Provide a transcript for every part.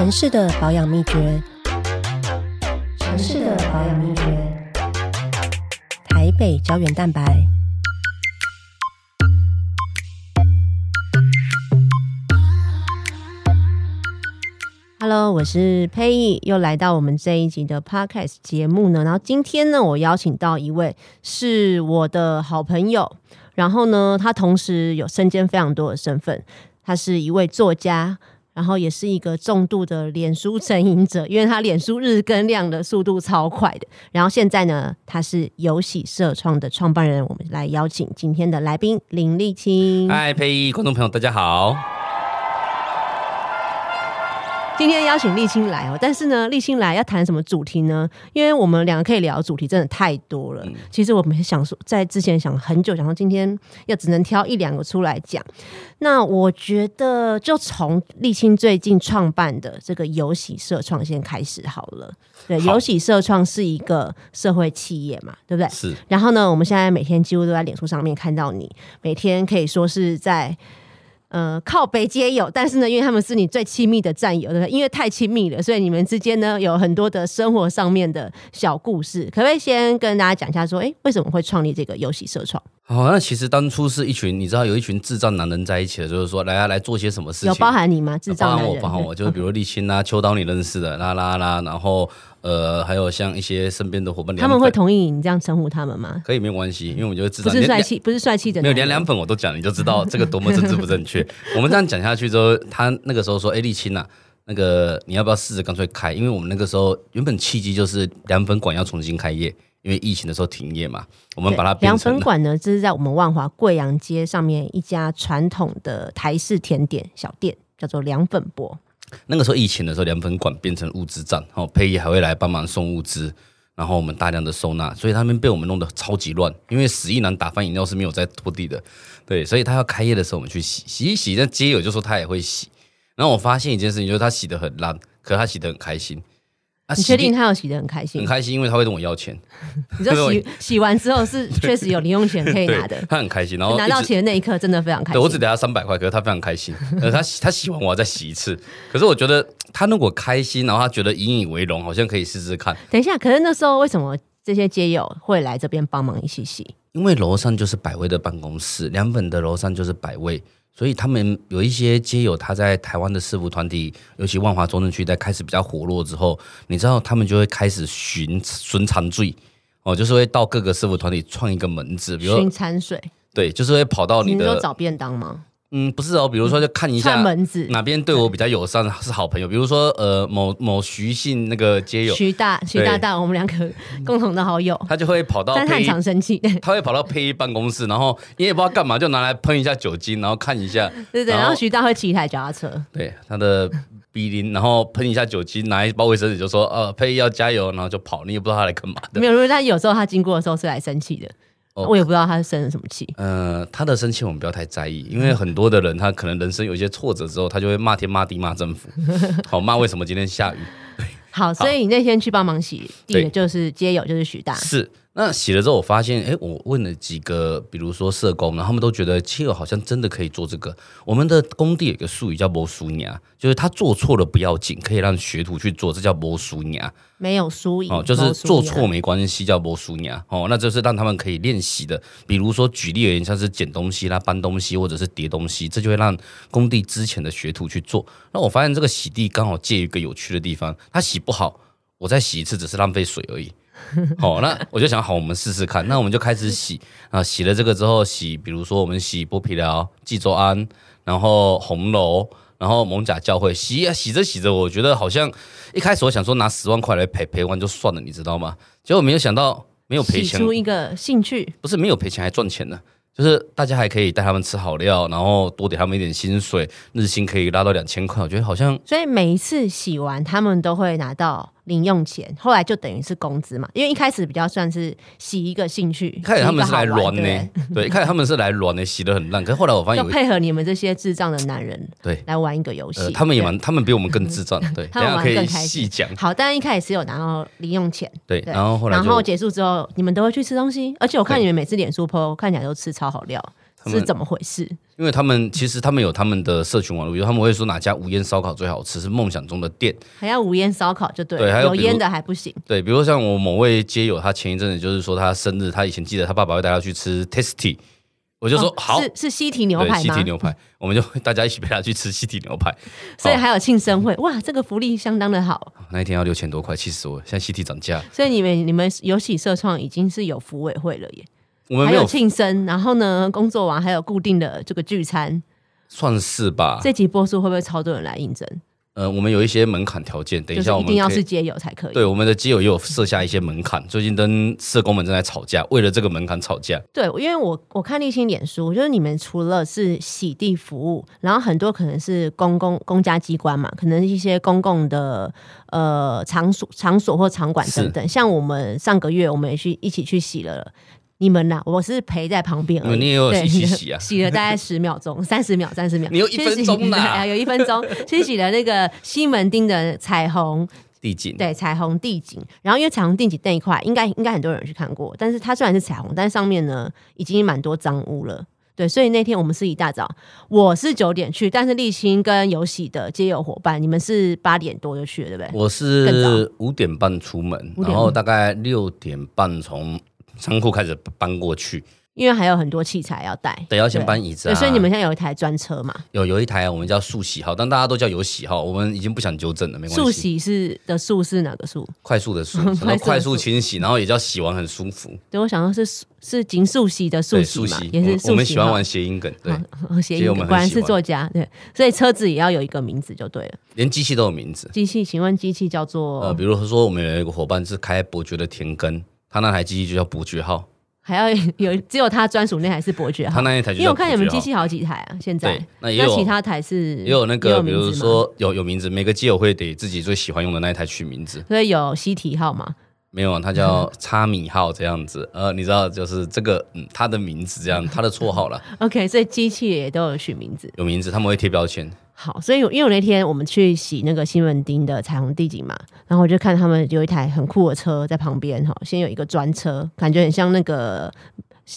城市的保养秘诀，城市的保养秘诀，台北胶原蛋白。Hello，我是佩义，又来到我们这一集的 Podcast 节目呢。然后今天呢，我邀请到一位是我的好朋友，然后呢，他同时有身兼非常多的身份，他是一位作家。然后也是一个重度的脸书成瘾者，因为他脸书日更量的速度超快的。然后现在呢，他是有喜社创的创办人。我们来邀请今天的来宾林立清。嗨，佩仪，观众朋友，大家好。今天邀请立青来哦，但是呢，立青来要谈什么主题呢？因为我们两个可以聊的主题真的太多了。其实我们想说，在之前想很久，想说今天要只能挑一两个出来讲。那我觉得就从立青最近创办的这个游喜社创先开始好了。对，游喜社创是一个社会企业嘛，对不对？是。然后呢，我们现在每天几乎都在脸书上面看到你，每天可以说是在。呃，靠北皆有，但是呢，因为他们是你最亲密的战友，对不对？因为太亲密了，所以你们之间呢有很多的生活上面的小故事。可不可以先跟大家讲一下，说，哎，为什么会创立这个游戏社创？好，那其实当初是一群，你知道有一群智障男人在一起的，就是说，来啊，来做些什么事情？有包含你吗？智障男人？包含我，就是比如立青啊、秋刀你认识的，啦啦啦，然后呃，还有像一些身边的伙伴，他们会同意你这样称呼他们吗？可以，没有关系，因为我觉得智障不是帅气，不是帅气的，没有连凉粉我都讲，你就知道 这个多么政治不正确。我们这样讲下去之后，他那个时候说，哎，立青啊，那个你要不要试着干脆开？因为我们那个时候原本契机就是凉粉馆要重新开业。因为疫情的时候停业嘛，我们把它凉粉馆呢，这是在我们万华贵阳街上面一家传统的台式甜点小店，叫做凉粉博。那个时候疫情的时候，凉粉馆变成物资站，然后佩仪还会来帮忙送物资，然后我们大量的收纳，所以他们被我们弄得超级乱。因为死一男打翻饮料是没有在拖地的，对，所以他要开业的时候，我们去洗洗一洗。那街友就说他也会洗，然后我发现一件事情，就是他洗得很烂，可他洗得很开心。你确定他有洗的很开心？很开心，因为他会跟我要钱。你说洗 洗完之后是 确实有零用钱可以拿的。他很开心，然后拿到钱的那一刻真的非常开心。我只给他三百块，可是他非常开心。呃，他洗他洗完我要再洗一次。可是我觉得他如果开心，然后他觉得引以为荣，好像可以试试看。等一下，可是那时候为什么这些街友会来这边帮忙一起洗？因为楼上就是百威的办公室，两本的楼上就是百威。所以他们有一些街友，他在台湾的师傅团体，尤其万华中正区在开始比较活络之后，你知道他们就会开始寻寻常罪哦，就是会到各个师傅团体创一个门子，比如寻餐水，对，就是会跑到你的你找便当吗？嗯，不是哦，比如说就看一下门子。哪边对我比较友善是好朋友，比如说呃某某徐姓那个街友。徐大徐大大，我们两个共同的好友，他就会跑到他很常生气，他会跑到配办公室，然后你也不知道干嘛，就拿来喷一下酒精，然后看一下，对对，然后徐大会骑一台脚踏车，对他的鼻林，然后喷一下酒精，拿一包卫生纸就说呃配要加油，然后就跑，你也不知道他来干嘛的，没有，因为他有时候他经过的时候是来生气的。我也不知道他生了什么气。呃，他的生气我们不要太在意，因为很多的人他可能人生有一些挫折之后，他就会骂天骂地骂政府，好骂为什么今天下雨。好，所以你那天去帮忙洗地的就是街友，就是许大。是。那洗了之后，我发现，哎，我问了几个，比如说社工，然后他们都觉得切尔好像真的可以做这个。我们的工地有一个术语叫“魔术娘”，就是他做错了不要紧，可以让学徒去做，这叫“魔术娘”。没有输赢哦，就是做错没关系，叫“魔术娘”哦，那就是让他们可以练习的。比如说举例而言，像是捡东西啦、搬东西或者是叠东西，这就会让工地之前的学徒去做。那我发现这个洗地刚好借一个有趣的地方，他洗不好，我再洗一次只是浪费水而已。好，那我就想好，我们试试看。那我们就开始洗啊，洗了这个之后，洗，比如说我们洗剥皮寮、济州安，然后红楼，然后蒙甲教会，洗啊洗着洗着，我觉得好像一开始我想说拿十万块来赔，赔完就算了，你知道吗？结果没有想到没有赔钱，出一个兴趣，不是没有赔钱还赚钱呢，就是大家还可以带他们吃好料，然后多给他们一点薪水，日薪可以拉到两千块，我觉得好像。所以每一次洗完，他们都会拿到。零用钱，后来就等于是工资嘛，因为一开始比较算是洗一个兴趣。一开始他们是来乱的，对，一开始他们是来乱的，洗的很烂。可是后来我发现，配合你们这些智障的男人，对，来玩一个游戏。他们也玩，他们比我们更智障，对，他们玩更开心。讲好，但一开始是有拿到零用钱，对，然后后来，然后结束之后，你们都会去吃东西，而且我看你们每次脸书 PO 看起来都吃超好料。是怎么回事？因为他们其实他们有他们的社群网络，比如他们会说哪家无烟烧烤最好吃，是梦想中的店。还要无烟烧烤就对了，对还有烟的还不行。对，比如像我某位街友，他前一阵子就是说他生日，他以前记得他爸爸会带他去吃 Tasty，我就说、哦好，是是西提牛，排吗西提？牛排，我们就大家一起陪他去吃西提牛排。哦 所以还有庆生会，哇，这个福利相当的好。那一天要六千多块，气死我了！现在西提涨价，所以你们你们有喜社创已经是有服委会了耶，我们还有庆生，然后呢，工作完还有固定的这个聚餐。算是吧。这集播出会不会超多人来应征？呃，我们有一些门槛条件，等一下我们一定要是街友才可以。对我们的基友也有设下一些门槛，最近跟社工们正在吵架，为了这个门槛吵架。对，因为我我看立新脸书，就是你们除了是洗地服务，然后很多可能是公共公家机关嘛，可能一些公共的呃场所、场所或场馆等等。像我们上个月我们也去一起去洗了。你们呐，我是陪在旁边而已。你也有对洗洗啊 洗了大概十秒钟、三十秒、三十秒。你有一分钟呐啊，有一分钟。去洗了那个西门町的彩虹地景，对，彩虹地景。然后因为彩虹地景那一块，应该应该很多人去看过，但是它虽然是彩虹，但是上面呢已经蛮多脏污了。对，所以那天我们是一大早，我是九点去，但是立新跟有喜的街友伙伴，你们是八点多就去了，对不对？我是五点半出门，然后大概六点半从仓库开始搬过去。因为还有很多器材要带，对，要先搬椅子对，啊。所以你们现在有一台专车嘛？有有一台我们叫速喜号，但大家都叫有喜号，我们已经不想纠正了，没关系。速洗是的速是哪个速？快速的速，快速的速快速清洗，然后也叫洗完很舒服。对，我想到是是紧速洗的速，洗嘛速洗，，也是我我们喜欢玩谐音梗，对，好 谐音梗，果然是作家，对，所以车子也要有一个名字就对了。连机器都有名字。机器，请问机器叫做？呃，比如说我们有一个伙伴是开伯爵的田根，他那台机器就叫伯爵号，还要有只有他专属那台是伯爵号他，那一台因为我看你们机器好几台啊，现在对，那也有其他台是也有那个，比如说有有名字，每个机友会给自己最喜欢用的那一台取名字。所以有西提号嘛，没有啊，它叫 叉米号这样子。呃，你知道，就是这个，嗯，他的名字这样，他的绰号了，OK，所以机器也都有取名字。有名字，他们会贴标签。好，所以因为我那天我们去洗那个新闻町的彩虹地景嘛，然后我就看他们有一台很酷的车在旁边哈，先有一个专车，感觉很像那个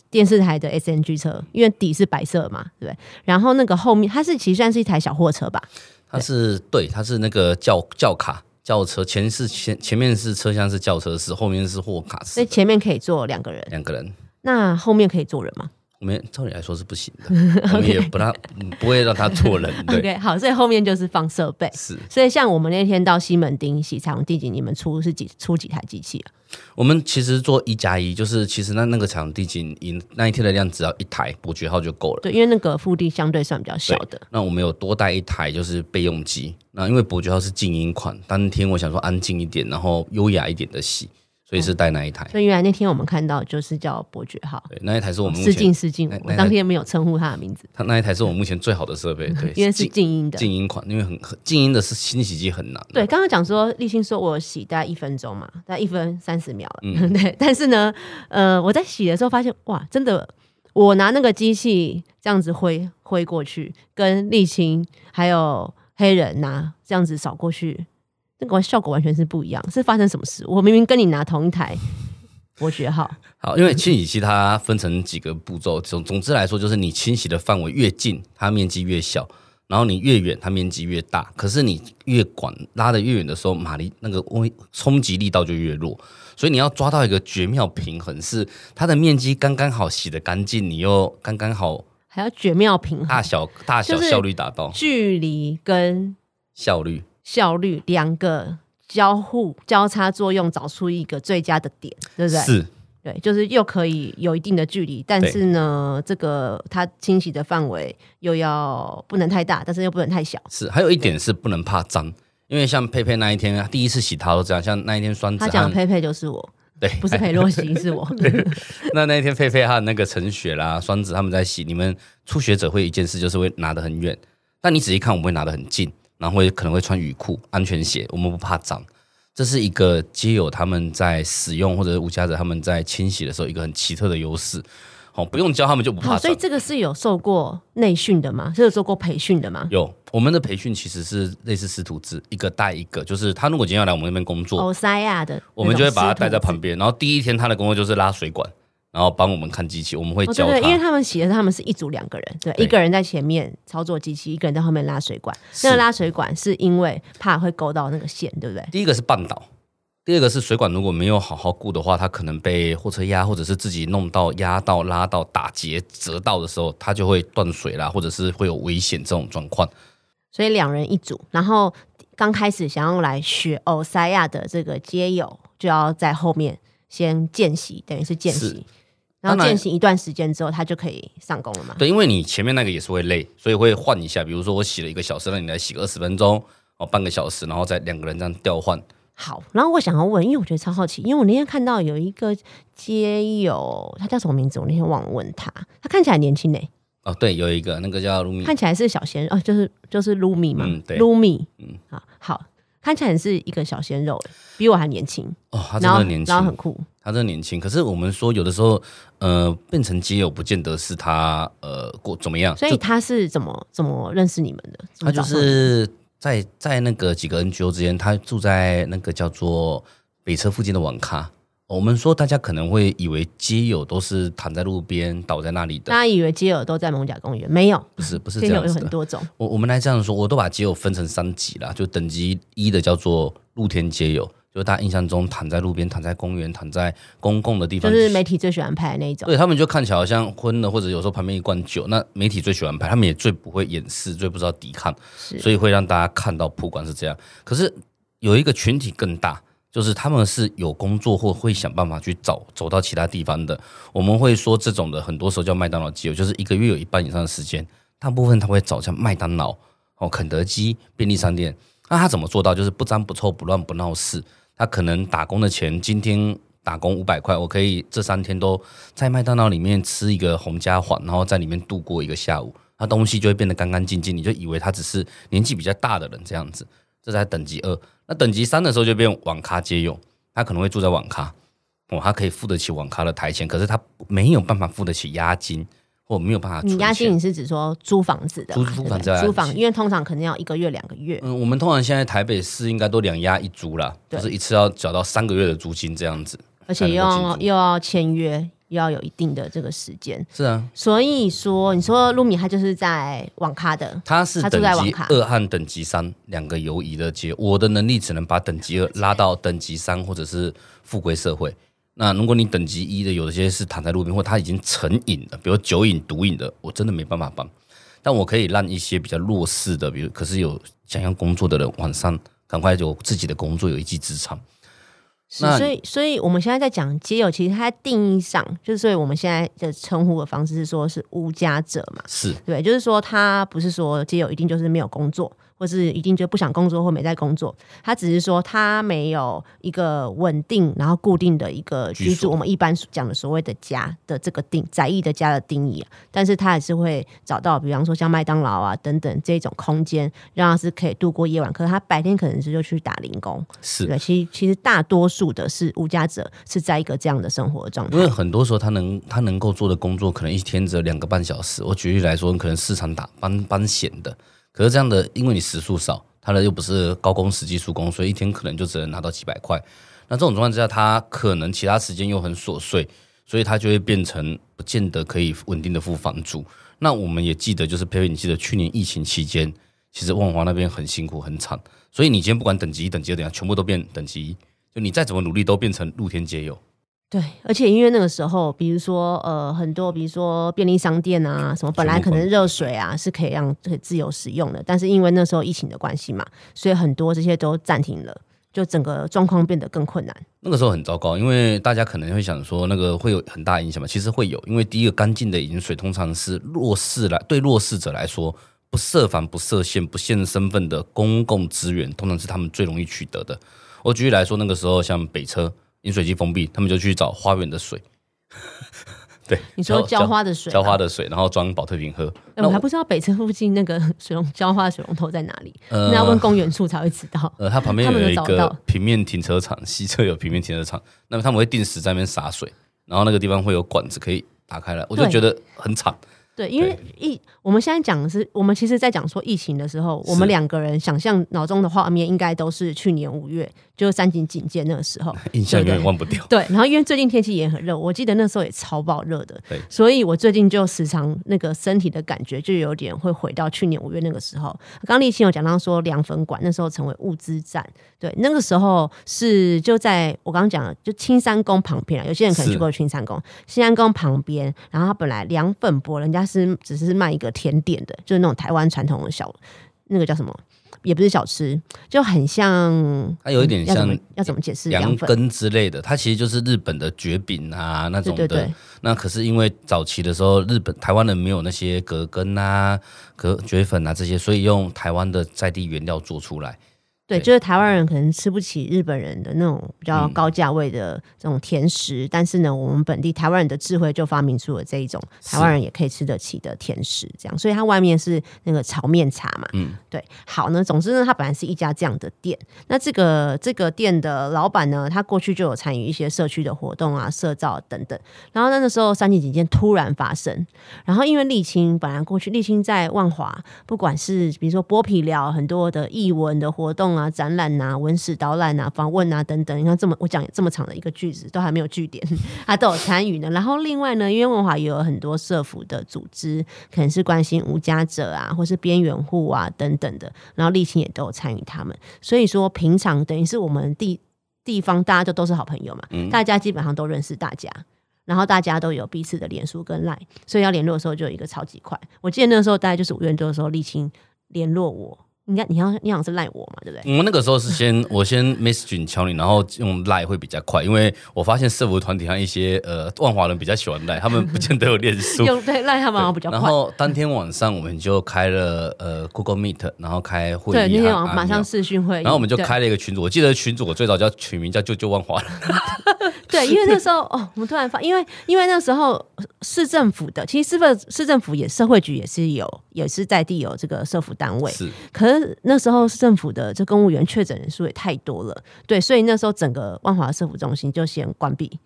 电视台的 SNG 车，因为底是白色嘛，对不对？然后那个后面它是其实算是一台小货车吧，它是对，它是那个轿轿卡轿车，前是前前面是车厢是轿车式，后面是货卡式，所以前面可以坐两个人，两个人。那后面可以坐人吗？我们照理来说是不行的，我们也不让嗯不会让他做人，对，OK，好，所以后面就是放设备。是所以像我们那天到西门町洗彩虹地景，你们出是几出几台机器啊？我们其实做一加一，就是其实那那个场地景一那一天的量只要一台伯爵号就够了。对，因为那个腹地相对算比较小的。那我们有多带一台就是备用机，那因为伯爵号是静音款，当天我想说安静一点，然后优雅一点的洗，所以是带那一台。所以原来那天我们看到就是叫伯爵号，对，那一台是我们目失敬前，失敬我当天没有称呼他的名字，它那一台是我们目前最好的设备，对，因为是静静音的。静音款，因为很很静音的是清洗机很难。对，，刚刚讲说立新说我洗大概一分钟嘛，大概一分三十秒了。嗯 对，但是呢，呃，我在洗的时候发现，哇，真的，我拿那个机器这样子挥挥过去，跟沥青还有黑人拿这样子扫过去，那个效果完全是不一样。是发生什么事？我明明跟你拿同一台我觉好，好，因为清洗器它分成几个步骤，总总之来说，就是你清洗的范围越近，它面积越小。然后你越远，它面积越大。可是你越管拉的越远的时候，马力那个微冲击力道就越弱。所以你要抓到一个绝妙平衡，是它的面积刚刚好洗的干净，你又刚刚好还要绝妙平衡大小大小效率达到距离跟效率。效率两个交互交叉作用，找出一个最佳的点，对不对？是对，就是又可以有一定的距离，但是呢，这个它清洗的范围又要不能太大，但是又不能太小。是，还有一点是不能怕脏，因为像佩佩那一天第一次洗它都这样，像那一天酸子他讲佩佩就是我，对，不是裴洛西，是我。那那一天佩佩和那个陈雪啦、双子他们在洗，你们初学者会一件事就是会拿得很远，但你仔细看，我们会拿得很近，然后会可能会穿雨裤、安全鞋，我们不怕脏。这是一个街友他们在使用或者是无家者他们在清洗的时候一个很奇特的优势。哦，不用教他们就不怕好，所以脏。这个是有受过内训的吗？是有做过培训的吗？有我们的培训其实是类似师徒制，一个带一个，就是他如果今天要来我们那边工作，欧塞亚的，我们就会把他带在旁。边，然后第一天他的工作就是拉水管，然后帮我们看机器，我们会哦，对教对，因为他。他们写的是他们是一组两个人，对，对一个人在前面操作机器，一个人在后面拉水管。那个拉水管是因为怕会勾到那个线，对不对？第一个是绊倒，第二个是水管如果没有好好顾的话，它可能被货车压，或者是自己弄到、压到、拉到、打结、折到的时候，它就会断水啦，或者是会有危险这种状况。所以两人一组，然后刚开始想要来学欧塞亚的这个街友，就要在后面先见习，等于是见习然然后践行一段时间之后，他就可以上工了嘛？对，因为你前面那个也是会累，所以会换一下。比如说我洗了一个小时，让你来洗个二十分钟，哦，半个小时，然后再两个人这样调换。好，然后我想要问，因为我觉得超好奇，因为我那天看到有一个街友，他叫什么名字？我那天忘了问他，他看起来年轻呢、哦，对，有一个那个叫卢米，看起来是小鲜肉，哦，就是就是卢米嘛嗯，对卢米，嗯嗯，好好，看起来是一个小鲜肉，比我还年轻，哦，他真的年轻然后，很酷，他真的年轻。可是我们说，有的时候，呃，变成基友，不见得是他呃过怎么样，所以他是怎么怎么认识你们的？他就是在在那个几个 NGO 之间，他住在那个叫做北车附近的网咖。我们说，大家可能会以为街友都是躺在路边倒在那里的，大家以为街友都在蒙甲公园，没有，不是不是这样子的。很多种，我我们来这样说，我都把街友分成三级啦，就等级一的叫做露天街友，就是大家印象中躺在路边、躺在公园、躺在公共的地方，就是媒体最喜欢拍的那一种。对他们就看起来好像昏了，或者有时候旁边一罐酒。那媒体最喜欢拍，他们也最不会掩饰，最不知道抵抗，所以会让大家看到铺管是这样。可是有一个群体更大，就是他们是有工作或会想办法去找走到其他地方的。我们会说这种的，很多时候叫麦当劳基友，就是一个月有一半以上的时间，大部分他会找像麦当劳、哦肯德基、便利商店。那他怎么做到？就是不脏不臭不乱不闹事。他可能打工的钱，今天打工五百块，我可以这三天都在麦当劳里面吃一个红加环，然后在里面度过一个下午，那东西就会变得干干净净，你就以为他只是年纪比较大的人这样子。这才等级二，那等级三的时候就变网咖街友，他可能会住在网咖，哦，他可以付得起网咖的台钱，可是他没有办法付得起押金，或没有办法存你押金你是指说租房子的？租租房子啊租房，因为通常可能要一个月、两个月。嗯，我们通常现在台北市应该都两押一租啦，就是一次要缴到三个月的租金这样子。而且要又要签约，又要有一定的这个时间。是啊，所以说，你说露米他就是在网咖的，他是他是等级在网咖二和等级三两个游移的阶，我的能力只能把等级二拉到等级三或者是富贵社会。那如果你等级一的，有些是躺在路边或他已经成瘾了，比如酒瘾、毒瘾的，我真的没办法帮。但我可以让一些比较弱势的，比如可是有想要工作的人，晚上赶快有自己的工作，有一技之长。那是所以所以我们现在在讲街友，其实它定义上就是，所以我们现在的称呼的方式是说是无家者嘛，是。对，就是说他不是说街友一定就是没有工作，或是一定就不想工作或没在工作，他只是说他没有一个稳定然后固定的一个居居所。住，我们一般讲的所谓的家的这个定窄义的家的定义、啊，但是他还是会找到，比方说像麦当劳啊等等这种空间，让他是可以度过夜晚，可是他白天可能是就去打零工，是，对，其实其实大多数的是无家者是在一个这样的生活状态因，为很多时候他能他能够做的工作，可能一天只有两个半小时。我举例来说，可能市场打搬搬闲的，可是这样的，因为你时数少，他的又不是高工时技术工，所以一天可能就只能拿到几百块。那这种状况之下，他可能其他时间又很琐碎，所以他就会变成不见得可以稳定的付房租。那我们也记得，就是佩佩，你记得去年疫情期间，其实万华那边很辛苦很惨，所以你今天不管等级一、等级二、等级，全部都变等级一，就你再怎么努力，都变成露天街友。对，而且因为那个时候，比如说呃，很多比如说便利商店啊，什么本来可能热水啊是可以让可以自由使用的，但是因为那时候疫情的关系嘛，所以很多这些都暂停了，就整个状况变得更困难。那个时候很糟糕，因为大家可能会想说，那个会有很大影响嘛？其实会有，因为第一个干净的饮水通常是弱势来对弱势者来说，不设防、不设限、不限身份的公共资源，通常是他们最容易取得的。我举例来说，那个时候像北车饮水机封闭，他们就去找花园的水，对，你说浇浇花的水啊浇花的水，然后装保特瓶喝。哎我还不知道北车附近那个水龙 浇花的水龙头在哪里，呃那要问公园处才会知道。呃，它旁边有一个平面停车场，西侧有平面停车场，那么他们会定时在那边洒水，然后那个地方会有管子可以打开来，我就对觉得很惨。对，因为疫，我们现在讲的是，我们其实在讲说疫情的时候，我们两个人想象脑中的画面，应该都是去年五月就是三井警戒那个时候，印象永远忘不掉。对，然后因为最近天气也很热，我记得那时候也超爆热的对，所以我最近就时常那个身体的感觉就有点会回到去年五月那个时候。刚立新有讲到说凉粉馆那时候成为物资站，对，那个时候是就在我刚刚讲的就青山宫旁边啊，有些人可能去过青山宫，青山宫旁边，然后他本来凉粉钵人家是只是卖一个甜点的，就是那种台湾传统的小那个叫什么。也不是小吃，就很像，它有一点像要怎么解释？羊羹之类的，它其实就是日本的蕨饼啊那种的。对对对那可是因为早期的时候，日本台湾人没有那些葛根啊、葛蕨粉啊这些，所以用台湾的在地原料做出来。对，对。就是台湾人可能吃不起日本人的那种比较嗯。高价位的这种甜食，但是呢，我们本地台湾人的智慧就发明出了这一种台湾人也可以吃得起的甜食，这样，所以它外面是那个炒面茶嘛，嗯，对，好呢，总之呢，它本来是一家这样的店，那这个这个店的老板呢，他过去就有参与一些社区的活动啊、社造等等，然后那个时候三级警戒突然发生，然后因为沥青本来过去沥青在万华，不管是比如说剥皮寮很多的艺文的活动啊、展览啊、文史导览啊、访问啊等等，你看这么我讲这么长的一个句子都还没有句点，他都有参与呢。然后另外呢，因为文华也有很多社服的组织，可能是关心无家者啊，或是边缘户啊等等的，然后沥青也都有参与他们，所以说平常等于是我们地地方大家就都是好朋友嘛，大家基本上都认识大家。然后大家都有彼此的脸书跟赖，所以要联络的时候就有一个超级快。我记得那个时候大概就是五月多的时候，沥青联络我，应该你要你想是赖我嘛，对不对？我们那个时候是先 我先 message 敲你，然后用赖会比较快，因为我发现社服团体上一些呃万华人比较喜欢赖，他们不见得有练书。用对赖他们好像比较快。然后当天晚上我们就开了呃 Google Meet，然后开会对，议，那天和晚上马上按视讯会议，然后我们就开了一个群组，我记得群组我最早叫取名叫“救救万华”，对，因为那时候哦，我们突然发，因为因为那时候市政府的，其实市政市政府也社会局也是有，也是在地有这个社服单位，是可是那时候市政府的这公务员确诊人数也太多了，对，所以那时候整个万华社福中心就先关闭。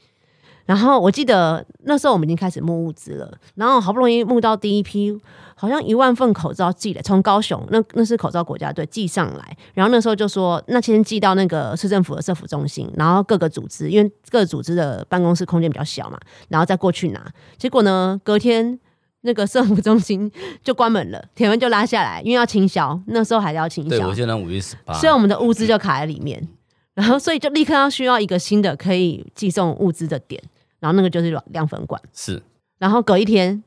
然后我记得那时候我们已经开始募物资了，然后好不容易募到第一批，好像一万份口罩寄来，从高雄那那是口罩国家队寄上来，然后那时候就说那先寄到那个市政府的社服中心，然后各个组织，因为各个组织的办公室空间比较小嘛，然后再过去拿。结果呢，隔天那个社服中心 就关门了，铁门就拉下来，因为要清销，那时候还要清销对我，现在五月十八，所以我们的物资就卡在里面，然后所以就立刻要需要一个新的可以寄送物资的点，然后那个就是量粉馆，是然后隔一天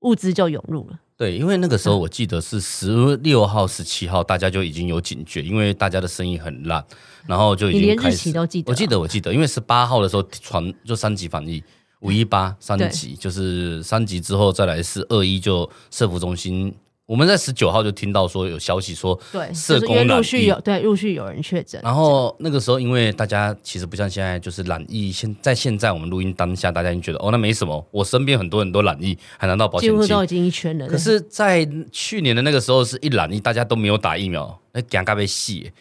物资就涌入了，对，因为那个时候我记得是十六号、十七号，大家就已经有警觉，因为大家的生意很烂，然后就已你连日。期都记得哦，我记得，我记得，因为十八号的时候传就三级防疫，五一八三级，就是三级之后再来是二一就社服中心。我们在十九号就听到说有消息说对，社工陆续有对陆续有人确诊，然后那个时候，因为大家其实不像现在，就是染疫。现在现在我们录音当下，大家已经觉得哦，那没什么。我身边很多人都染疫，还拿到保险金几乎都。已经一圈了，可是，在去年的那个时候，是一染疫，大家都没有打疫苗，那尴尬被戏。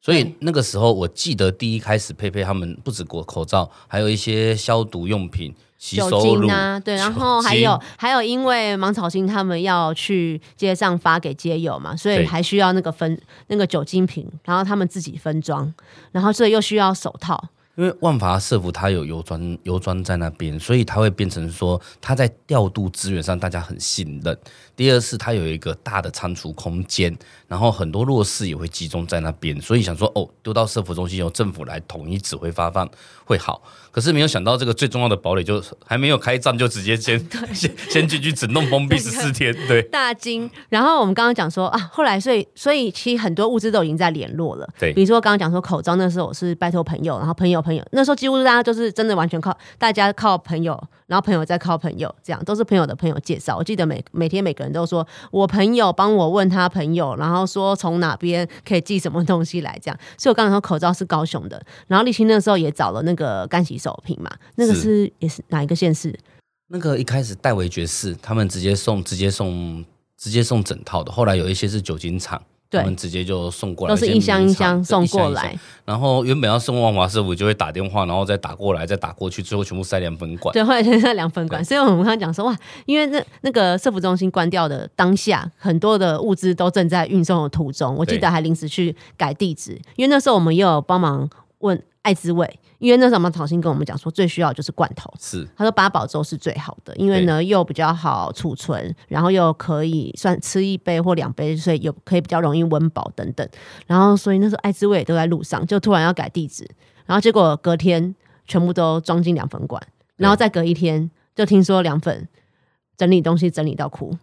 所以那个时候，我记得第一开始，佩佩他们不止国口罩，还有一些消毒用品、洗酒精啊，对，然后还有还有，因为芒草星他们要去街上发给街友嘛，所以对还需要那个分那个酒精瓶，然后他们自己分装，然后所以又需要手套，因为万法社服它有油砖油砖在那边，所以它会变成说，它在调度资源上大家很信任。第二是它有一个大的仓储空间，然后很多弱势也会集中在那边，所以想说哦，丢到社服中心由政府来统一指挥发放会好。可是没有想到这个最重要的堡垒就还没有开战，就直接先先 先进去整栋封闭十四天，对 大惊。然后我们刚刚讲说啊，后来所以所以其实很多物资都已经在联络了。对比如说刚刚讲说口罩，那时候我是拜托朋友，然后朋友朋友，那时候几乎大家就是真的完全靠大家靠朋友，然后朋友再靠朋友，这样都是朋友的朋友介绍。我记得每每天每个人都说我朋友帮我问他朋友，然后说从哪边可以寄什么东西来，这样。所以我刚才说口罩是高雄的，然后立青那时候也找了那个干洗手瓶嘛，那个是是也是哪一个县市？那个一开始戴维爵士他们直接送直接送直接送整套的，后来有一些是酒精厂。对他们直接就送过来，都是一箱一箱送对一箱一箱过来。然后原本要送万华师傅，就会打电话，然后再打过来，再打过去，最后全部塞两分管。对，后来全塞两分管，所以我们刚刚讲说哇，因为那那个社服中心关掉的当下，很多的物资都正在运送的途中。我记得还临时去改地址，因为那时候我们也有帮忙问爱滋味，因为那时候马草心跟我们讲说，最需要就是罐头。是他说八宝粥是最好的，因为呢又比较好储存，然后又可以算吃一杯或两杯，所以有可以比较容易温饱等等。然后所以那时候爱滋味也都在路上，就突然要改地址，然后结果隔天全部都装进凉粉馆，然后再隔一天就听说凉粉整理东西整理到哭。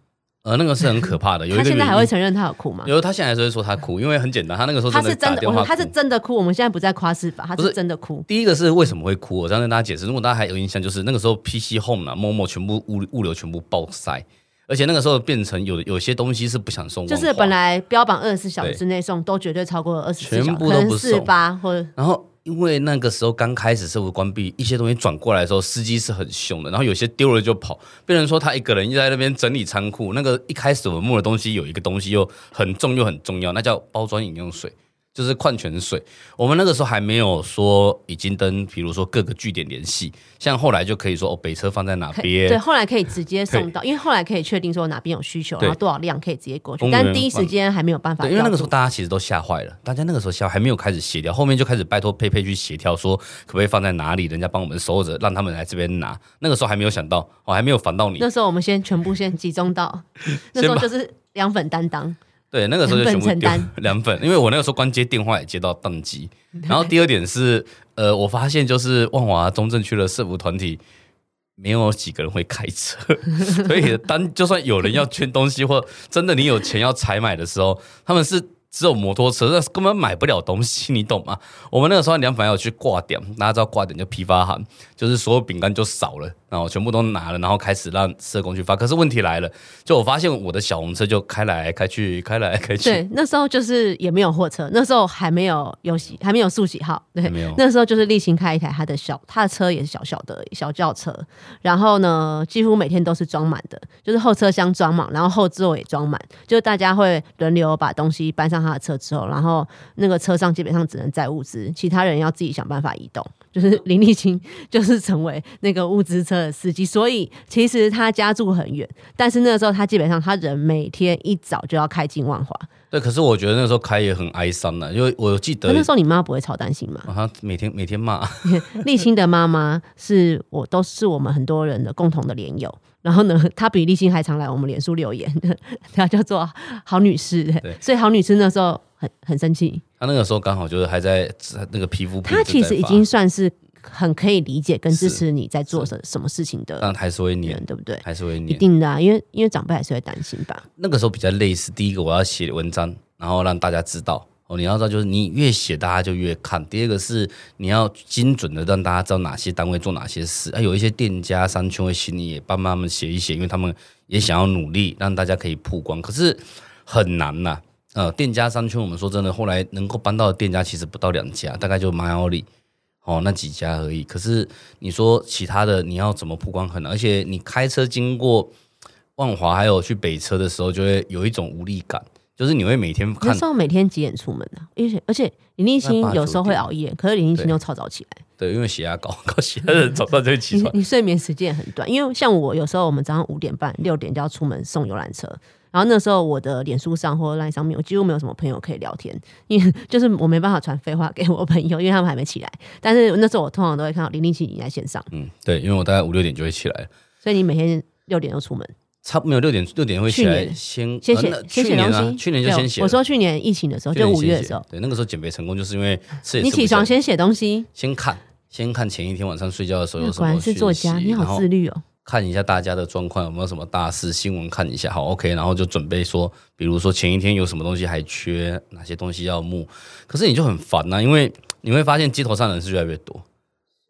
呃，那个是很可怕的。有一他现在还会承认他有哭吗？有他现在还是会说他哭，因为很简单，他那个时候他是真的，他是真的哭。我们现在不在夸饰法，他是真的哭。第一个是为什么会哭？我这样跟大家解释。如果大家还有印象，就是那个时候 PC Home 啊、陌陌全部物物流全部爆塞，而且那个时候变成有有些东西是不想送，就是本，来标榜二十四小时之内送，都绝对超过二十四小时，全部四都不送八或者然后因为那个时候刚开始社会关闭，一些东西转过来的时候，司机是很凶的，然后有些丢了就跑，变成说他一个人又在那边整理仓库。那个一开始我们摸的东西有一个东西又很重又很重要，那叫包装饮用水。就是矿泉水，我们那个时候还没有说已经跟，比如说各个据点联系，像后来就可以说哦，北车放在哪边，对，后来可以直接送到，因为后来可以确定说哪边有需求，然后多少量可以直接过去但第一时间还没有办法。因为那个时候大家其实都吓坏了，大家那个时候吓还没有开始协调，后面就开始拜托佩佩去协调，说可不可以放在哪里，人家帮我们收着，让他们来这边拿。那个时候还没有想到，我、还没有烦到你。那时候我们先全部先集中到，那时候就是凉粉担当，对，那个时候就全部丢两份承 两份，因为我那个时候光接电话也接到宕机。然后第二点是，呃，我发现就是万华中正区的社服团体。没有几个人会开车，所以当就算有人要捐东西，或真的你有钱要采买的时候，他们是只有摩托车，那根本买不了东西，你懂吗？我们那个时候凉粉要去挂点，大家知道挂点就批发行，就是所有饼干就少了，然后全部都拿了，然后开始让社工去发。可是问题来了，就我发现我的小红车就开来开去，开来开去，对，那时候就是也没有货车，那时候还没有有喜，还没有速喜号，对没有，那时候就是例行开一台他的小，他的车也是小小的小轿车，然后呢，几乎每天都是装满的，就是后车厢装满，然后后座也装满，就是大家会轮流把东西搬上他的车之后，然后那个车上基本上只能载物资，其他人要自己想办法移动。就是 林立清，就是成为那个物资车的司机，所以其实他家住很远，但是那个时候他基本上他人每天一早就要开进万华。对。可是我觉得那时候开也很哀伤的，因为我记得那那时候你妈不会超担心吗？啊，他每天每天骂，立新的妈妈是我都是我们很多人的共同的连友。然后呢，她比立新还常来我们脸书留言，她叫做好女士，对所以好女士那时候很很生气。他那个时候刚好就是还在那个皮肤他其实已经算是很可以理解跟支持你在做什什么事情的但还是会念人，，对不对？还是会念。定的啊，因为因为长辈还是会担心吧。那个时候比较类似，第一个我要写文章，然后让大家知道哦，你要知道就是你越写大家就越看。第二个是你要精准的让大家知道哪些单位做哪些事，啊，有一些店家商圈会请你也帮他们写一写，因为他们也想要努力让大家可以曝光，可是很难呐、呃，店家商圈，我们说真的，后来能够搬到的店家其实不到两家，大概就马奥里哦那几家而已。可是你说其他的，你要怎么曝光很难，而且你开车经过万华还有去北车的时候，就会有一种无力感，就是你会每天看那时候每天几点出门呢、啊？而且而且林立新有时候会熬夜，可是林立新又超早起来。对，因为血压高，高血压的人早上就会起床。你你睡眠时间也很短，因为像我有时候我们早上五点半六点就要出门送游览车，然后那时候我的脸书上或 LINE 上面，我几乎没有什么朋友可以聊天，因为 就是我没办法传废话给我朋友，因为他们还没起来。但是那时候我通常都会看到零零七已经在线上，嗯，对，因为我大概五六点就会起来，所以你每天六点就出门，差不多没有六点六点会起来先先写、呃先写东西。去年就对先写了。我说去年疫情的时候，就五月的时候，对，那个时候减肥成功，就是因为你起床先写东西，先看，先看前一天晚上睡觉的时候有什么果然是作家，你好自律哦。看一下大家的状况有没有什么大事，新闻看一下，好 OK，然后就准备说，比如说前一天有什么东西还缺，哪些东西要募，可是你就很烦呐、因为你会发现街头上的人是越来越多，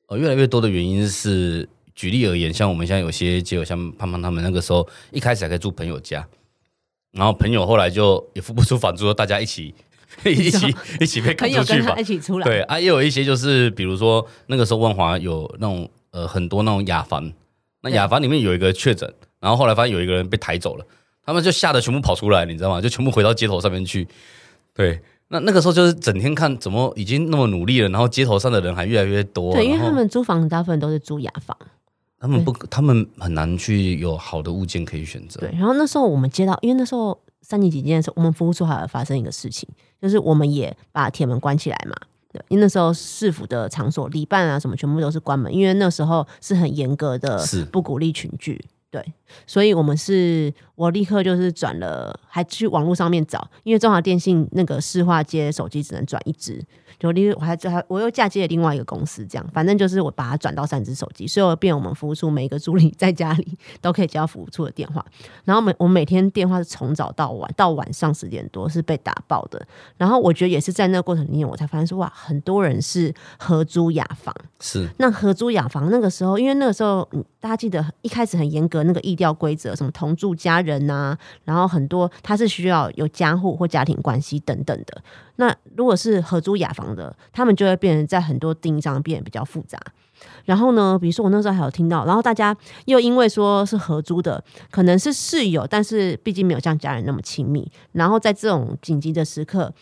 呃，越来越多的原因是，举例而言，像我们现在有些街友，像胖胖他们那个时候一开始还可以住朋友家，然后朋友后来就也付不出房租，大家一起 一起 一起被赶出去吧。一，起出来，对啊，也有一些就是，比如说那个时候万华有那种呃很多那种雅房，那雅房里面有一个确诊，然后后来发现有一个人被抬走了，他们就吓得全部跑出来，你知道吗？就全部回到街头上面去。对，那那个时候就是整天看怎么已经那么努力了，然后街头上的人还越来越多，对，因为他们租房大部分都是租雅房。他们不他们很难去有好的物件可以选择。对，然后那时候我们接到，因为那时候三级警戒的时候，我们服务处还有发生一个事情，就是我们也把铁门关起来嘛，对，因为那时候市府的场所、礼办啊什么全部都是关门，因为那时候是很严格的是，不鼓励群聚。对，所以我们是，我立刻就是转了，还去网络上面找，因为中华电信那个市话接手机只能转一支，就另我还还我又嫁接了另外一个公司，这样，反正就是我把它转到三只手机，所以我变我们服务处每一个助理在家里 都可以接到服务处的电话，然后每我每天电话是从早到晚，到晚上十点多是被打爆的，然后我觉得也是在那个过程里面，我才发现说哇，很多人是合租雅房。是那合租雅房那个时候，因为那个时候，嗯，大家记得一开始很严格那个意调规则，什么同住家人呐、然后很多他是需要有家户或家庭关系等等的。那如果是合租雅房的，他们就会变成在很多定义上变得比较复杂。然后呢，比如说我那时候还有听到，然后大家又因为说是合租的，可能是室友，但是毕竟没有像家人那么亲密。然后在这种紧急的时刻，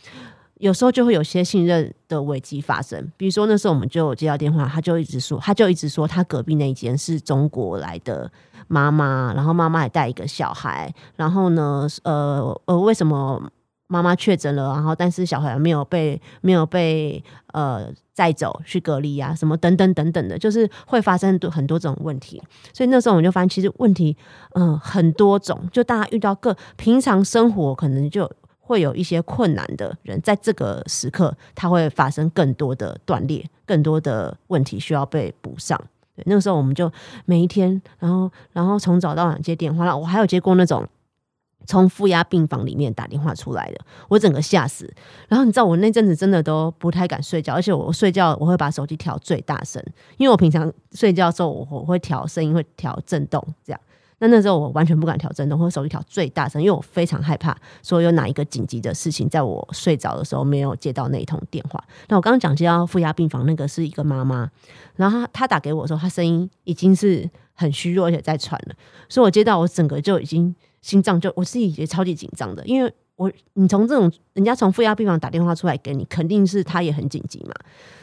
有时候就会有些信任的危机发生。比如说那时候我们就接到电话，他就一直说，他就一直说他隔壁那一间是中国来的妈妈，然后妈妈还带一个小孩，然后呢，呃呃，为什么？妈妈确诊了，然后但是小孩没有被没有被呃载走去隔离啊，什么等等等等的，就是会发生很多很多这种问题。所以那时候我们就发现，其实问题嗯、很多种，就大家遇到各平常生活可能就会有一些困难的人，在这个时刻他会发生更多的断裂，更多的问题需要被补上。对，那个时候我们就每一天，然后然后从早到晚接电话，然后我还有接过那种。从负压病房里面打电话出来的，我整个吓死。然后你知道，我那阵子真的都不太敢睡觉，而且我睡觉我会把手机调最大声，因为我平常睡觉的时候我我会调声音，会调震动这样。那那时候我完全不敢调震动，或手机调最大声，因为我非常害怕说有哪一个紧急的事情在我睡着的时候没有接到那一通电话。那我刚刚讲接到负压病房那个是一个妈妈，然后她她打给我的时候，她声音已经是很虚弱，而且在喘了，所以我接到我整个就已经心脏就我自己也超级紧张的，因为我你从这种人家从负压病房打电话出来给你，肯定是他也很紧急嘛。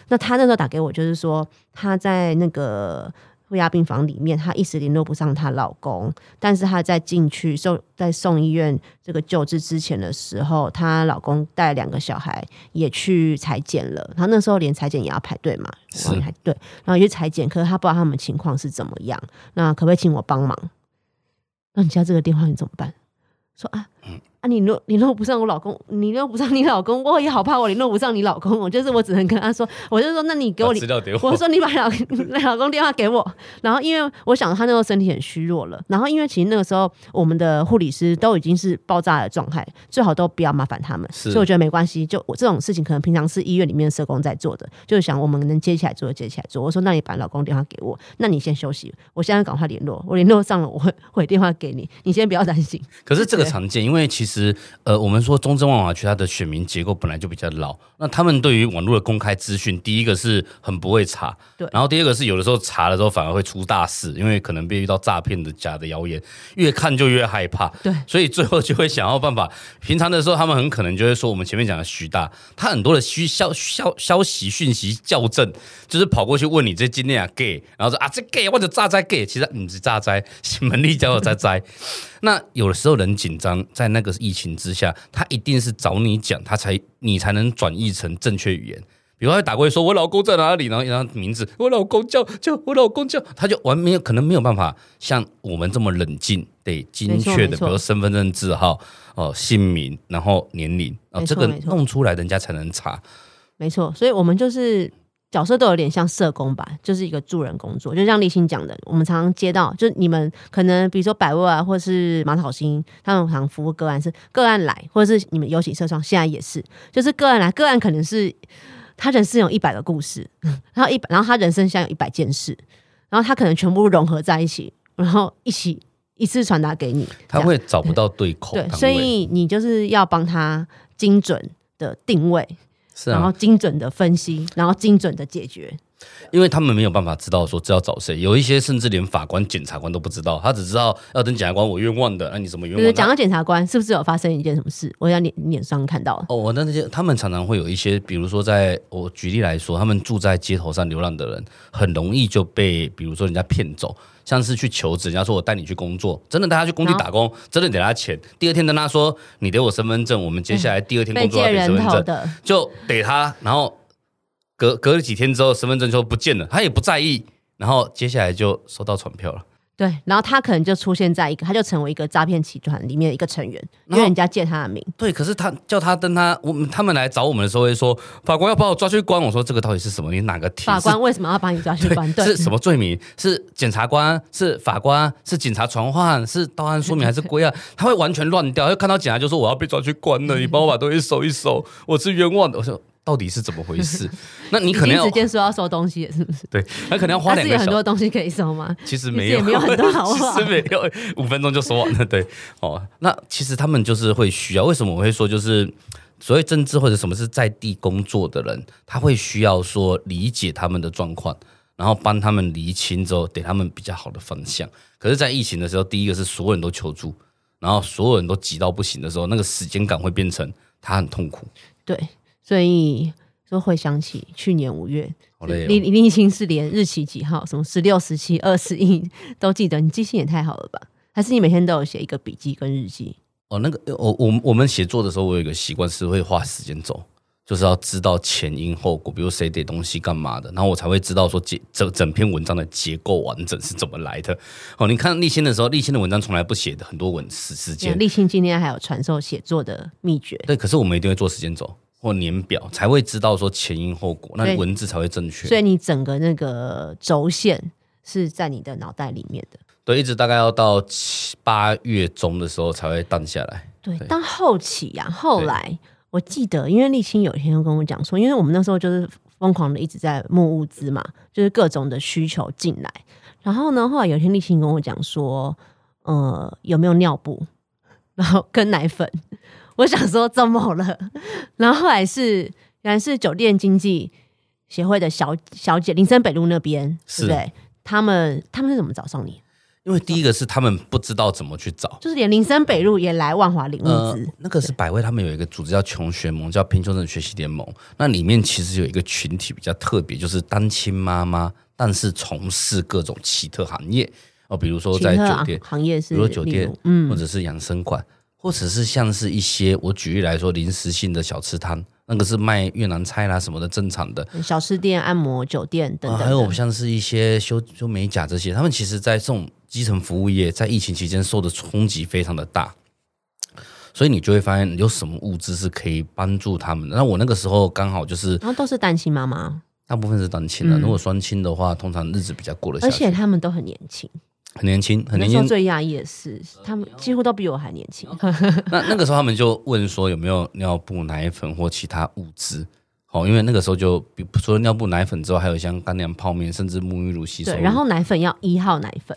那他那时候打给我，就是说他在那个负压病房里面，她一时联络不上她老公，但是她在进去送在送医院这个救治之前的时候，她老公带两个小孩也去裁剪了，她那时候连裁剪也要排队嘛，是排队，然后去裁剪，可是她不知道他们情况是怎么样，那可不可以请我帮忙？那你家这个电话你怎么办？说啊。啊，你联络联络不上我老公，你弄不上你老公，我也好怕我联络不上你老公，我就是我只能跟他说，我就说那你给我我我说你把老 老公电话给我，然后因为我想他那时候身体很虚弱了，然后因为其实那个时候我们的护理师都已经是爆炸的状态，最好都不要麻烦他们，所以我觉得没关系，就我这种事情可能平常是医院里面的社工在做的，就是想我们能接起来做就接起来做。我说那你把老公电话给我，那你先休息，我现在赶快联络，我联络上了我会回电话给你，你先不要担心。可是这个常见，因为其实呃，我们说中正万华区它的选民结构本来就比较老，那他们对于网络的公开资讯，第一个是很不会查，对然后第二个是有的时候查了之后反而会出大事，因为可能被遇到诈骗的假的谣言，越看就越害怕，对所以最后就会想要办法。平常的时候，他们很可能就会说我们前面讲的徐大，他很多的虚消消消息讯息校正，就是跑过去问你这今天啊 gay，然后说啊这 gay 或者炸灾 gay，其实你是炸灾，新 门力交的在灾。那有的时候人紧张，在那个疫情之下，他一定是找你讲，他才你才能转译成正确语言。比如他打过去说：“我老公在哪里？”然后然后名字，我老公叫叫我老公叫，他就完没有可能没有办法像我们这么冷静，得精确的，比如身份证字号、哦姓名，然后年龄，哦这个弄出来，人家才能查。没错，所以我们就是角色都有点像社工吧，就是一个助人工作。就像立新讲的，我们常常接到，就是你们可能比如说百味啊，或是马草心，他们常服务个案是个案来，或者是你们尤其社创现在也是，就是个案来，个案可能是他人生有一百个故事，然后一百，然后他人生像有一百件事，然后他可能全部融合在一起，然后一起一次传达给你，他会找不到对口对，所以你就是要帮他精准的定位，是啊，然后精准的分析，然后精准的解决。因为他们没有办法知道说这要找谁，有一些甚至连法官、检察官都不知道，他只知道要等检察官我冤枉的，那、你怎么冤枉？就是讲到检察官，是不是有发生一件什么事？我在脸脸上看到了。哦，我那些他们常常会有一些，比如说在我举例来说，他们住在街头上流浪的人，很容易就被比如说人家骗走，像是去求职，人家说我带你去工作，真的带他去工地打工，真的给他钱，第二天跟他说你给我身份证，我们接下来第二天工作要给身份证，就给他，然后隔隔了几天之后，身份证就不见了，他也不在意，然后接下来就收到传票了。对，然后他可能就出现在一个，他就成为一个诈骗集团里面的一个成员，因为人家借他的名。对，可是他叫他跟他我们他们来找我们的时候会说，法官要把我抓去关。我说这个到底是什么？你哪个题？法官为什么要把你抓去关？是什么罪名？是检察官？是法官？是警察传唤？是到案说明还是归案？他会完全乱掉，就看到警察就说我要被抓去关了，你帮我把东西收一收，我是冤枉的。我说。到底是怎么回事？那你可能要直接说要收东西，是不是？对，那可能要花两个小时。很多东西可以收吗？其实没有，也没有很多，好不好？其实没有，五分钟就说完了。对，哦，那其实他们就是会需要。为什么我会说，就是所谓政治或者什么是在地工作的人，他会需要说理解他们的状况，然后帮他们厘清之后，给他们比较好的方向。可是，在疫情的时候，第一个是所有人都求助，然后所有人都急到不行的时候，那个时间感会变成他很痛苦。对。所以说会想起去年五月，李李立新是连日期几号，什么十六、十七、二十一都记得，你记性也太好了吧？还是你每天都有写一个笔记跟日记？哦，那个我我我们写作的时候，我有一个习惯是会花时间走，就是要知道前因后果，比如谁点东西干嘛的，然后我才会知道说结整整篇文章的结构完整是怎么来的。哦，你看立新的时候，立新的文章从来不写的很多文时时间，立新今天还有传授写作的秘诀。对，可是我们一定会做时间轴。或年表才会知道说前因后果，那文字才会正确。所以你整个那个轴线是在你的脑袋里面的。对，一直大概要到七八月中的时候才会淡下来。对，但后期呀，后来我记得，因为立青有一天跟我讲说，因为我们那时候就是疯狂的一直在募物资嘛，就是各种的需求进来。然后呢，后来有一天立青跟我讲说，呃，有没有尿布，然后跟奶粉。我想说怎么了？然后后来是原来是酒店经济协会的小小姐，林森北路那边，对不对？他们他们是怎么找上你？因为第一个是他们不知道怎么去找，就是连林森北路也来万华领物资。那个是百威，他们有一个组织叫穷学盟，叫贫穷人学习联盟。那里面其实有一个群体比较特别，就是单亲妈妈，但是从事各种奇特行业哦，比如说在酒店行业是，比如说酒店，嗯，或者是养生馆。或者是像是一些我举例来说，临时性的小吃摊，那个是卖越南菜啦什么的，正常的小吃店、按摩酒店等等。还有像是一些修修美甲这些，他们其实，在这种基层服务业，在疫情期间受的冲击非常的大，所以你就会发现有什么物资是可以帮助他们。那我那个时候刚好就是，然后都是单亲妈妈，大部分是单亲的。如果双亲的话，通常日子比较过得下去，而且他们都很年轻。很年轻，很年轻。最压抑的是，他们几乎都比我还年轻。那那个时候，他们就问说有没有尿布、奶粉或其他物资？哦，因为那个时候就比除了尿布、奶粉之外，还有像干粮、泡面，甚至沐浴乳、洗手。对，然后奶粉要一号奶粉。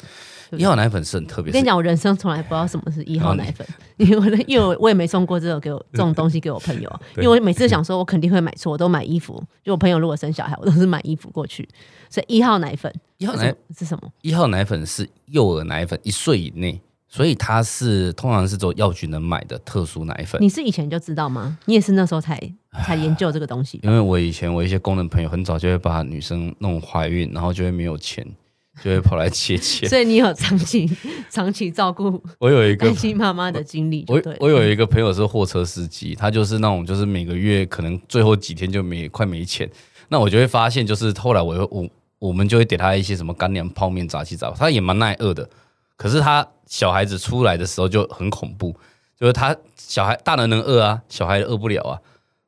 一号奶粉是很特别。我跟你讲，我人生从来不知道什么是一号奶粉，因为因为我也没送过这种给我这种东西给我朋友。因为我每次想说，我肯定会买错，我都买衣服。就我朋友如果生小孩，我都是买衣服过去。所以一号奶粉，一号奶是什么？一号奶粉是幼儿奶粉，一岁以内，所以它是通常是走药局能买的特殊奶粉。你是以前就知道吗？你也是那时候才才研究这个东西？因为我以前我一些工人朋友很早就会把女生弄怀孕，然后就会没有钱。就会跑来切切，所以你有长期 长期照顾我有一个单亲妈妈的经历。我我有一个朋友是货车司机，他就是那种就是每个月可能最后几天就没快没钱，那我就会发现就是后来我我我们就会给他一些什么干粮、泡面、杂七杂八，他也蛮耐饿的。可是他小孩子出来的时候就很恐怖，就是他小孩大人能饿啊，小孩饿不了啊。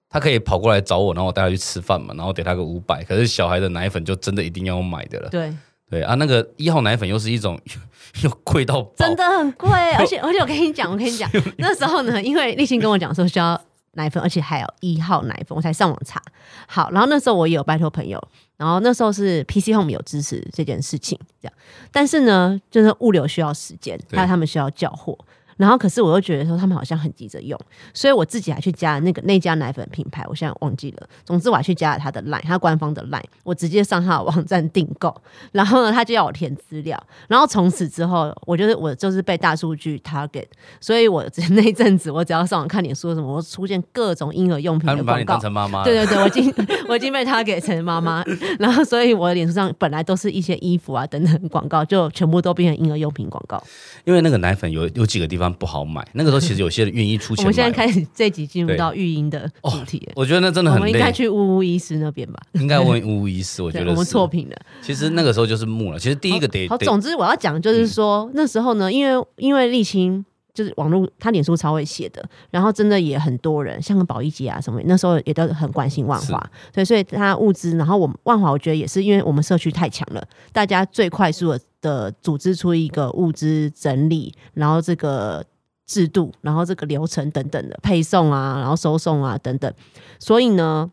他可以跑过来找我，然后我带他去吃饭嘛，然后给他个五百。可是小孩的奶粉就真的一定要买的了。对。对啊，那个一号奶粉又是一种 又贵到真的很贵，而且而且我跟你讲，我跟你讲，那时候呢，因为立新跟我讲说需要奶粉，而且还有一号奶粉，我才上网查。好，然后那时候我也有拜托朋友，然后那时候是 PC Home 有支持这件事情，这样，但是呢，就是物流需要时间，还有他们需要叫货。然后，可是我又觉得说他们好像很急着用，所以我自己还去加了那个那家奶粉品牌，我现在忘记了。总之，我还去加了他的 line，他官方的 line，我直接上他的网站订购。然后呢，他就要我填资料。然后从此之后，我就是我就是被大数据 target，所以我那一阵子我只要上网看脸书什么，我出现各种婴儿用品的广告。成妈妈？对对对，我已经 我已经被他给成妈妈。然后，所以我的脸书上本来都是一些衣服啊等等广告，就全部都变成婴儿用品广告。因为那个奶粉有有几个地方。方不好买。那个时候其实有些人愿意出钱。我们现在开始这集进入到育婴的主题了，我觉得那真的很我们应该，去呜呜医师那边吧？应该问巫医师。我觉得，我们得是错评了。其实那个时候就是木了。其实第一个得好，得总之我要讲就是说，那时候呢，因为因为沥青就是网络，他脸书超会写的，然后真的也很多人，像个宝一姐啊什么，那时候也都很关心万华，对，所以他物资，然后我们万华，我觉得也是因为我们社区太强了，大家最快速的的组织出一个物资整理，然后这个制度，然后这个流程等等的配送啊，然后收送啊等等，所以呢。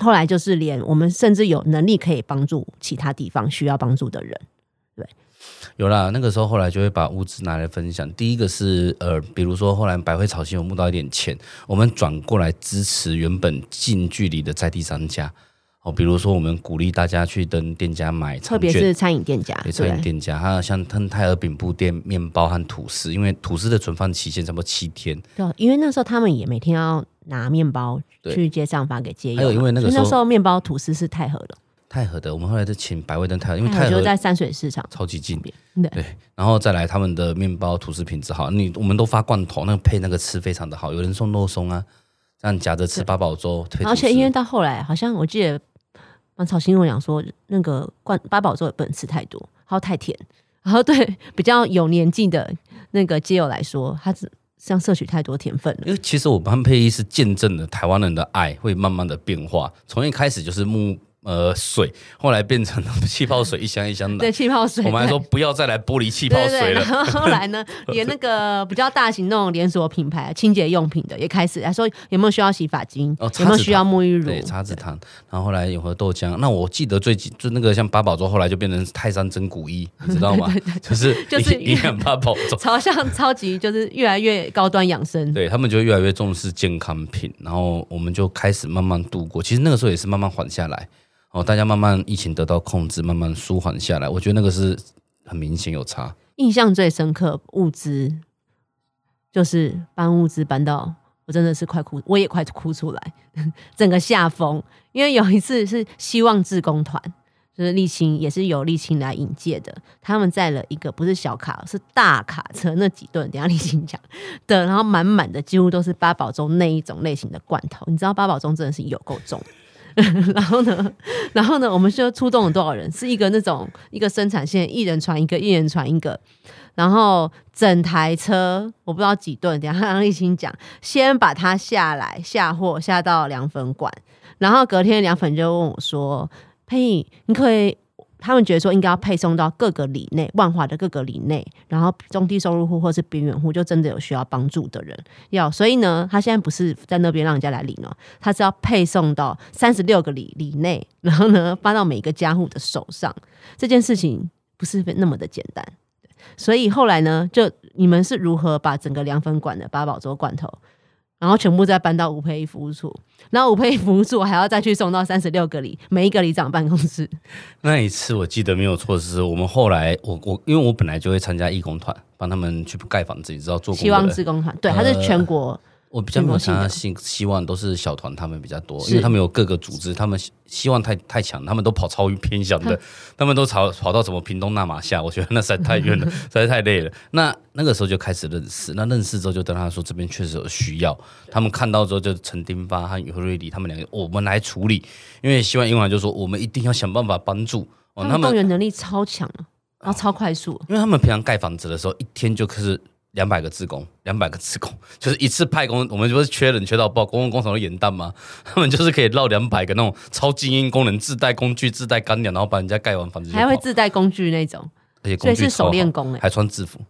后来就是连我们甚至有能力可以帮助其他地方需要帮助的人，有啦，那个时候后来就会把物资拿来分享。第一个是呃，比如说后来百惠草心有募到一点钱，我们转过来支持原本近距离的在地商家。哦，比如说我们鼓励大家去跟店家买特别是餐饮店家，对餐饮店家，还有像他泰尔饼铺店面包和吐司，因为吐司的存放期限差不多七天。对，因为那时候他们也每天要拿面包去街上发给街友，还有因为那个那时候面包吐司是太和的，泰和的，我们后来就请百味登太和，因为太泰和和就在山水市场超级近，对对，然后再来他们的面包吐司品质好，你我们都发罐头，那个配那个吃非常的好，有人送肉松啊，这样夹着吃八宝粥，而且因为到后来，好像我记得芒草新跟我讲说，那个罐八宝粥也不能吃太多，还有太甜。然后对 比较有年纪的那个街友来说，他只像摄取太多甜分了。因为其实我们配医是见证了台湾人的爱会慢慢的变化，从一开始就是木呃水，后来变成气泡水一箱一箱的对，。气泡水，我们还说不要再来玻璃气泡对对对，水了然。后后来呢，连那个比较大型那种连锁品牌清洁用品的也开始，还说有没有需要洗发精，哦有没有需要沐浴乳，对，茶子糖，然后后来有和豆浆。那我记得最近就那个像八宝粥，后来就变成泰山真骨衣，你知道吗？就是就是营养八宝粥。朝向超级就是越来越高端养生。对他们就越来越重视健康品，然后我们就开始慢慢度过。其实那个时候也是慢慢缓下来，哦，大家慢慢疫情得到控制，慢慢舒缓下来。我觉得那个是很明显有差。印象最深刻物资就是搬物资搬到我真的是快哭，我也快哭出来，整个下风。因为有一次是希望志工团，就是沥青也是由沥青来引介的，他们载了一个不是小卡，是大卡车，那几吨，等下沥青讲的，然后满满的几乎都是八宝粥那一种类型的罐头。你知道八宝粥真的是有够重。然后呢，然后呢，我们就出动了多少人？是一个那种一个生产线，一人传一个，一人传一个，然后整台车我不知道几吨，等一下让立青讲，先把它下来下货下到凉粉馆，然后隔天凉粉就问我说：“佩，你可以。”他们觉得说应该要配送到各个里内，万华的各个里内，然后中低收入户或是边缘户，就真的有需要帮助的人要。所以呢，他现在不是在那边让人家来领哦，他是要配送到三十六个里里内，然后呢发到每个家户的手上。这件事情不是那么的简单。所以后来呢，就你们是如何把整个凉粉馆的八宝粥罐头，然后全部再搬到吴佩仪服务处，然后吴佩仪服务处还要再去送到三十六个里，每一个里长办公室。那一次我记得没有错，是我们后来我我因为我本来就会参加义工团，帮他们去盖房子，你知道做工希望志工团，对，他是全国。我比较没有参加全希希望都是小团，他们比较多，因为他们有各个组织，他们希希望太太强，他们都跑超偏向的，他们都跑跑到什么屏东那马下，我觉得那实在太远了，实在太累了。那那个时候就开始认识，那认识之后就跟他说这边确实有需要，他们看到之后就陈丁发和尤瑞里他们两个、哦我们来处理，因为希望英文就说我们一定要想办法帮助哦，他们动员能力超强啊，然后超快速。因为他们平常盖房子的时候，一天就可是两百个职工，两百个职工，就是一次派工，我们不是缺人缺到爆，公共工厂都严蛋吗？他们就是可以绕两百个那种超精英工人，自带工具、自带干粮，然后把人家盖完房子就还会自带工具那种，而且所以是手练工哎、还穿制服，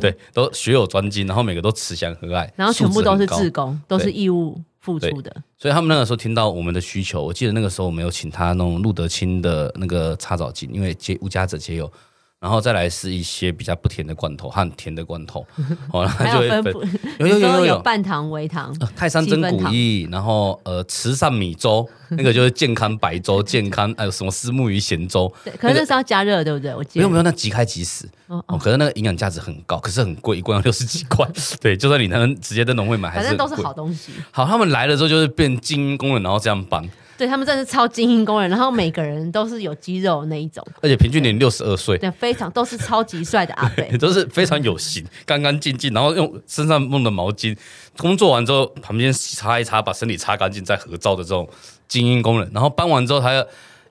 对，都学有专精，然后每个都慈祥和蔼，然后全部都是素质很高志工，都是义务付出的。所以他们那个时候听到我们的需求，我记得那个时候我们有请他弄路德清的那个擦澡巾，因为接无家者皆有，然后再来是一些比较不甜的罐头和甜的罐头，哦，然后就会分有有有有有。有半糖、微糖，呃泰山真积分糖。骨意，然后呃慈善米粥，那个就是健康白粥，健康还有 什么丝木鱼咸粥，对，可是那是要加热，对不对？我记得。没有没有，那即开即食。哦哦，可是那个营养价值很高，可是很贵，一罐要六十几块，对，就算你能直接在农会买，还是反正都是好东西。好，他们来了之后就是变精英工人，然后这样搬。对他们真的是超精英工人，然后每个人都是有肌肉那一种，而且平均年龄六十二岁，对，非常都是超级帅的阿北。都是非常有型，干干净净，然后用身上弄的毛巾，工作完之后旁边擦一擦，把身体擦干净，再合照的这种精英工人。然后搬完之后，他又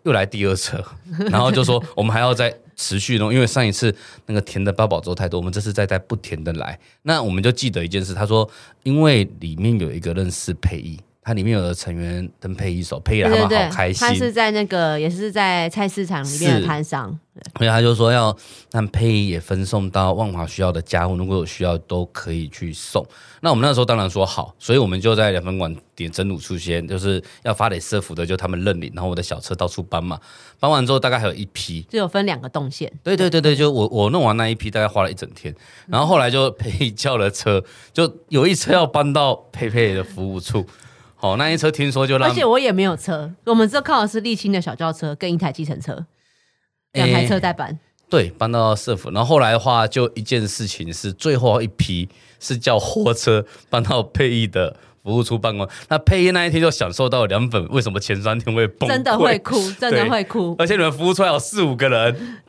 又来第二车，然后就说我们还要再持续弄，因为上一次那个甜的八宝粥太多，我们这次再带不甜的来。那我们就记得一件事，他说因为里面有一个认识配艺。它里面有的成员跟配一手，配了他们好开心。他是在那个也是在菜市场里面的摊商，所以他就说要让配音也分送到万华需要的家户，如果有需要都可以去送。那我们那时候当然说好，所以我们就在两分馆点真卤出现，就是要发给社服的，就他们认领，然后我的小车到处搬嘛。搬完之后大概还有一批，就有分两个动线。对对对对，就我我弄完那一批大概花了一整天，然后后来就配叫了车，就有一车要搬到佩佩的服务处。好，那一车听说就让，而且我也没有车，我们这靠的是沥青的小轿车跟一台计程车，两台车在搬。对，搬到社府，然后后来的话，就一件事情是最后一批是叫货车搬到配艺的服务处办公。那配艺那一天就享受到两本，为什么前三天会崩真的会哭，真的会哭。而且你们服务出来有四五个人，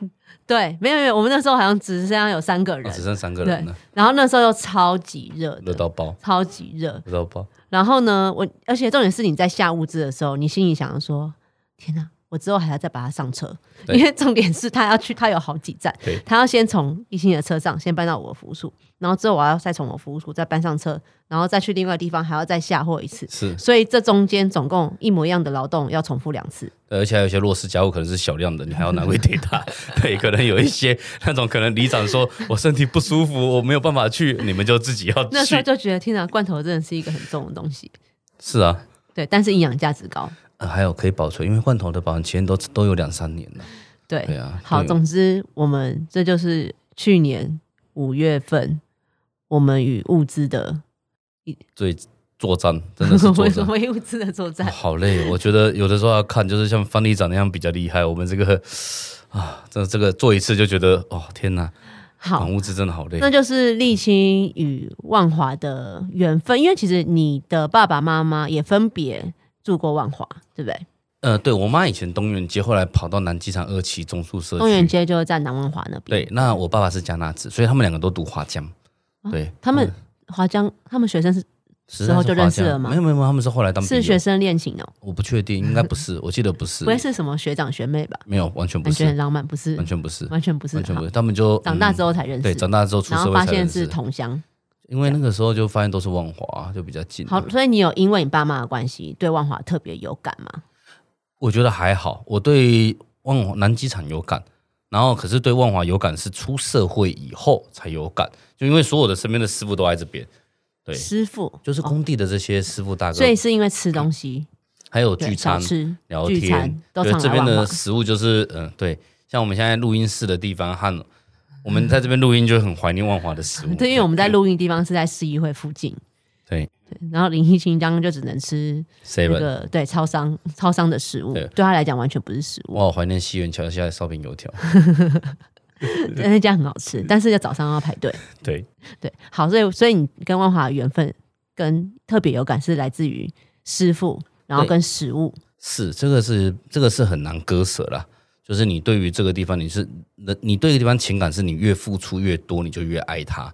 对，没有没有，我们那时候好像只剩下有三个人，只剩三个人了。然后那时候又超级热，热到爆，超级热，热到爆。然后呢，我而且重点是你在下物资的时候，你心里想说：天哪，我之后还要再把它上车，因为重点是他要去，他有好几站，他要先从一星的车上先搬到我的服务处，然后之后我要再从我服务处再搬上车，然后再去另外地方还要再下货一次，是，所以这中间总共一模一样的劳动要重复两次。而且还有一些弱势家务可能是小量的，你还要拿回给他。对，可能有一些那种可能里长说我身体不舒服，我没有办法去，你们就自己要去。那时候就觉得，天哪，罐头真的是一个很重的东西。是啊，对，但是营养价值高。呃，还有可以保存，因为罐头的保存期限都都有两三年了。对，对啊。好，总之我们这就是去年五月份我们与物资的一最。作战真的是作战，为物资的作战，好累。我觉得有的时候要看，就是像范队长那样比较厉害。我们这个啊，这这个做一次就觉得哦，天哪！好，物资真的好累。那就是沥青与万华的缘分，因为其实你的爸爸妈妈也分别住过万华，对不对？呃，对我妈以前东园街，后来跑到南机场二期中宿舍。东园街就是在南万华那边。对，那我爸爸是加纳子，所以他们两个都读华江。对他们华江，他们学生是。时候就认识了吗？没有没有没有，他们是后来当是学生恋情哦。我不确定，应该不是，我记得不是。不会是什么学长学妹吧？没有，完全不是。感觉很浪漫，不是？完全不是，完全不是，完全不是。他们就长大之后才认识，对，长大之后出社会发现是同乡。因为那个时候就发现都是万华，就比较近。好，所以你有因为你爸妈的关系对万华特别有感吗？我觉得还好，我对万华南机场有感，然后可是对万华有感是出社会以后才有感，就因为所有的身边的师傅都在这边。对师傅就是工地的这些师傅大哥，所以是因为吃东西，还有聚餐、聊天，对这边的食物就是嗯，对，像我们现在录音室的地方和我们在这边录音就很怀念万华的食物。对，因为我们在录音地方是在市议会附近，对对，然后林一清刚刚就只能吃那个对超商超商的食物，对他来讲完全不是食物。我好怀念西园桥下的烧饼油条。那家很好吃，但是要早上要排队。对对，好，所以所以你跟万华的缘分跟特别有感是来自于师傅，然后跟食物。是这个是这个是很难割舍啦，就是你对于这个地方，你是你对一个地方情感是你越付出越多，你就越爱它。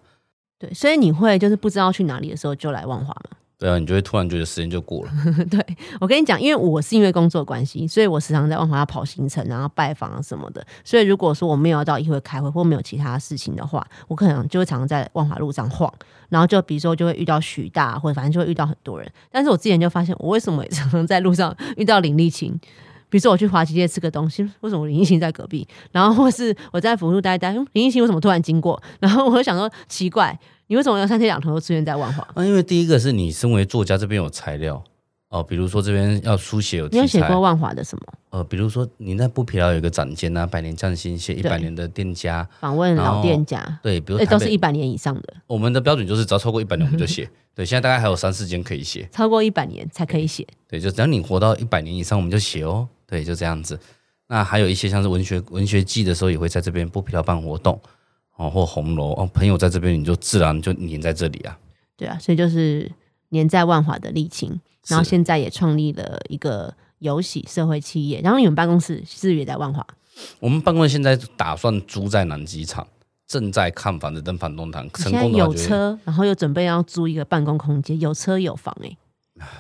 对，所以你会就是不知道去哪里的时候就来万华吗？对啊，你就会突然觉得时间就过了。对我跟你讲，因为我是因为工作关系，所以我时常在万华要跑行程，然后拜访啊什么的。所以如果说我没有到议会开会，或没有其他事情的话，我可能就会常常在万华路上晃。然后就比如说就会遇到许大，或者反正就会遇到很多人。但是我之前就发现，我为什么常常在路上遇到林立清？比如说我去华旗街吃个东西，为什么林立清在隔壁？然后或是我在辅路待待，林立清为什么突然经过？然后我就想说奇怪。你为什么要三天两头都出现在万华？啊，因为第一个是你身为作家，这边有材料哦，比如说这边要书写有。你有写过万华的什么？呃，比如说你在布皮寮有一个展间啊，百年匠心写一百年的店家，访问老店家，对，比如都是一百年以上的。我们的标准就是只要超过一百年我们就写。对，现在大概还有三四间可以写，超过一百年才可以写。对，就只要你活到一百年以上，我们就写哦。对，就这样子。那还有一些像是文学文学季的时候，也会在这边布皮寮办活动。哦，或红楼哦，朋友在这边，你就自然就黏在这里啊。对啊，所以就是黏在万华的沥青，然后现在也创立了一个有喜社会企业，然后你们办公室是也在万华？我们办公室现在打算租在南机场，正在看房子等房东堂，成功有车，然后又准备要租一个办公空间，有车有房、欸，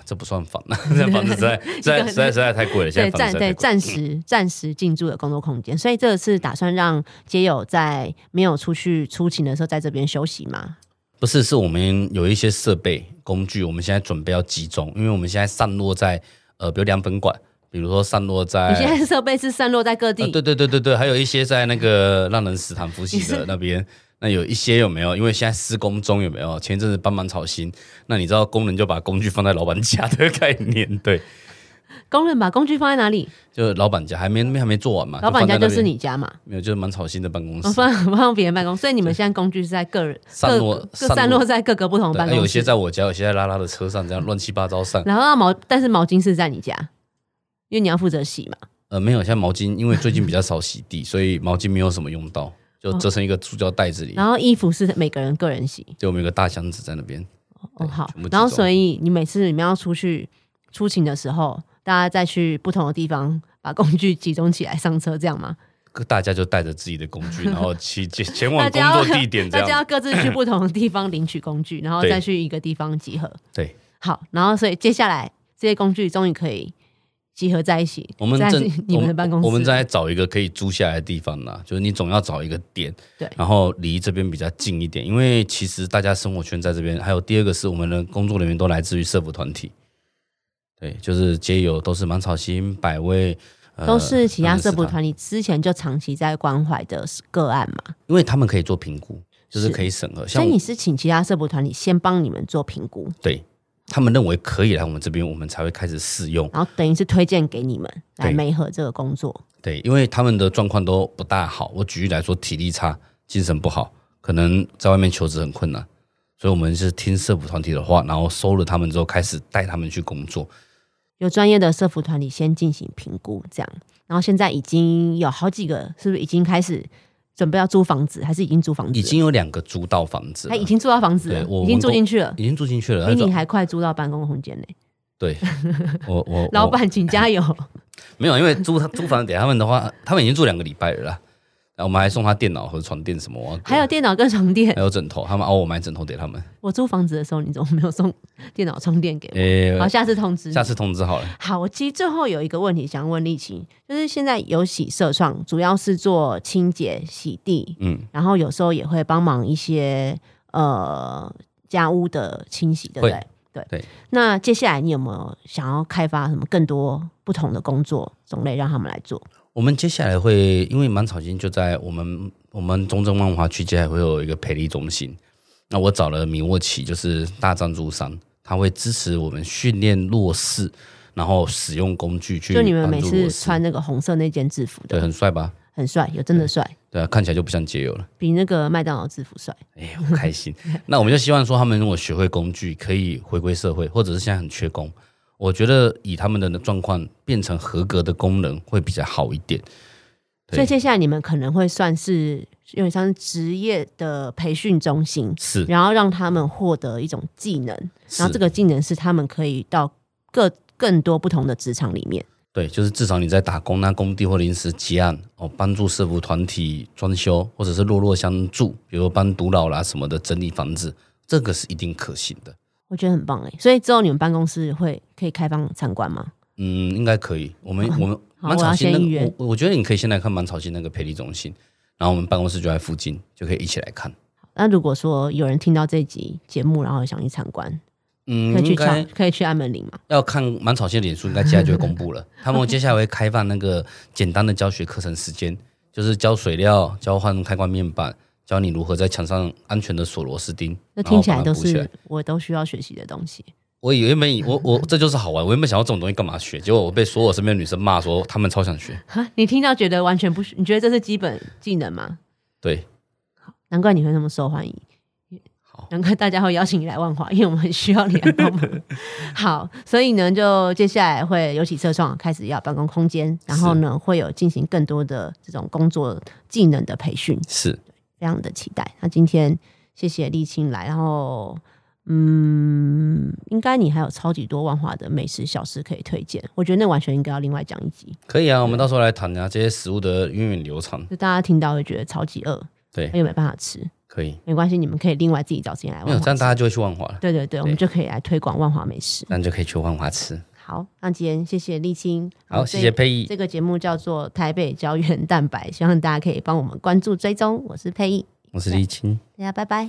这不算房，这房子实在 实在实在实在太贵了，现对，在房暂对子实在太贵暂时暂时进驻的工作空间，所以这个是打算让街友在没有出去出勤的时候，在这边休息嘛？不是，是我们有一些设备工具，我们现在准备要集中，因为我们现在散落在呃，比如凉粉馆，比如说散落在你现在设备是散落在各地，呃对对对对对，还有一些在那个让人死堂复习的那边。那有一些有没有？因为现在施工中有没有？前一阵子帮忙炒新，那你知道工人就把工具放在老板家的概念，对，工人把工具放在哪里？就老板家还没还没做完嘛，老板家就是你家嘛？没有，就是蛮炒新的办公室哦，放 放别人办公，所以你们现在工具是在个人各散落各散落在各个不同办公室，有些在我家，有些在拉拉的车上，这样乱七八糟散。然后那毛，但是毛巾是在你家，因为你要负责洗嘛。呃，没有，现在毛巾因为最近比较少洗地，所以毛巾没有什么用到，就折成一个塑胶袋子里。然后衣服是每个人个人洗。就我们有个大箱子在那边，哦，好然后所以你每次你们要出去出勤的时候，大家再去不同的地方把工具集中起来上车，这样吗？大家就带着自己的工具，然后去前前往工作地点这大家。要各自去不同的地方领取工具，然后再去一个地方集合。对，好，然后所以接下来这些工具终于可以集合在一起，我们正 你们的办公室，我们在找一个可以租下来的地方啦，就是你总要找一个点，对然后离这边比较近一点，因为其实大家生活圈在这边，还有第二个是我们的工作人员都来自于社服团体，对，就是街友都是芒草心、百味，呃都是其他社福服团体之前就长期在关怀的个案嘛，因为他们可以做评估，就是是可以审核，所以你是请其他社服团体先帮你们做评估，对他们认为可以来我们这边，我们才会开始试用。然后等于是推荐给你们来对媒合这个工作。对，因为他们的状况都不大好。我举例来说，体力差、精神不好，可能在外面求职很困难，所以我们是听社服团体的话，然后收了他们之后，开始带他们去工作。有专业的社服团体先进行评估，这样，然后现在已经有好几个，是不是已经开始准备要租房子，还是已经租房子？已经有两个租到房子了，他已经租到房子了，已经住进去了，已经住进去了。比你还快租到办公空间呢。对，我我我 老板，请加油！没有，因为租他租房给他们的话，他们已经住两个礼拜了啦。然后我们还送他电脑和床垫什么，还有电脑跟床垫还。有枕头，他们哦，我买枕头给他们。我租房子的时候，你怎么没有送电脑充电给我？诶、好，下次通知。下次通知好了。好，我其实最后有一个问题想问丽琴，就是现在有洗社创，主要是做清洁、洗地，嗯，然后有时候也会帮忙一些呃家屋的清洗，对不对？对对。那接下来你有没有想要开发什么更多不同的工作种类，让他们来做？我们接下来会，因为芒草金就在我们我们中正万华区，接下来会有一个培力中心。那我找了米沃奇，就是大赞助商，他会支持我们训练弱势，然后使用工具去就你们每次穿那个红色那件制服的对，很帅吧？很帅，有真的帅，对啊，看起来就不像街友了。比那个麦当劳制服帅。哎，我开心。那我们就希望说，他们如果学会工具，可以回归社会，或者是现在很缺工，我觉得以他们的状况变成合格的工人会比较好一点。所以接下来你们可能会算是有点像是职业的培训中心，是，然后让他们获得一种技能，然后这个个技能是他们可以到各更多不同的职场里面。对，就是至少你在打工、那工地或临时接案哦，帮助社服团体装修，或者是弱弱相助，比如帮独老啦什么的整理房子，这个是一定可行的。我觉得很棒哎，所以之后你们办公室会可以开放参观吗？嗯，应该可以。我们我们好我要满草心那先预约个，我我觉得你可以先来看满草心那个培力中心，然后我们办公室就在附近，就可以一起来看。那如果说有人听到这集节目，然后想去参观，嗯，可以去可以去按门铃嘛？要看满草心的脸书，应该接下来就会公布了。他们接下来会开放那个简单的教学课程时间，就是教水料、交换开关面板，教你如何在墙上安全的锁螺丝钉。那听起来都是我都需要学习的东西。我以原本以我我这就是好玩，我原本想要这种东西干嘛学，结果我被所有身边的女生骂说她们超想学。哈，你听到觉得完全不需，你觉得这是基本技能吗？对，难怪你会那么受欢迎。好，难怪大家会邀请你来万华，因为我们很需要你来帮忙。好，所以呢，就接下来会有起社创开始要办公空间，然后呢，会有进行更多的这种工作技能的培训，是非常的期待。那今天谢谢沥青来，然后嗯，应应该你还有超级多万华的美食小吃可以推荐。我觉得那完全应该要另外讲一集，可以啊，我们到时候来谈啊这些食物的源远流长。就大家听到会觉得超级饿，对，又没办法吃，可以，没关系，你们可以另外自己找时间来没有万华吃。这样大家就会去万华了，对对对，我们就可以来推广万华美食。那你就可以去万华吃。好，那今天谢谢沥青，好，谢谢这佩仪，这个节目叫做台北胶原蛋白，希望大家可以帮我们关注追踪。我是佩仪，我是沥青。大家拜拜。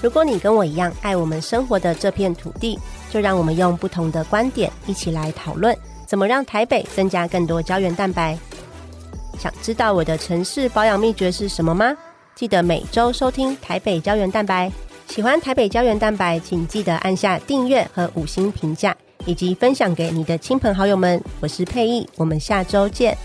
如果你跟我一样爱我们生活的这片土地，就让我们用不同的观点一起来讨论，怎么让台北增加更多胶原蛋白。想知道我的城市保养秘诀是什么吗？记得每周收听台北胶原蛋白。喜欢台北胶原蛋白，请记得按下订阅和五星评价，以及分享给你的亲朋好友们。我是佩意，我们下周见。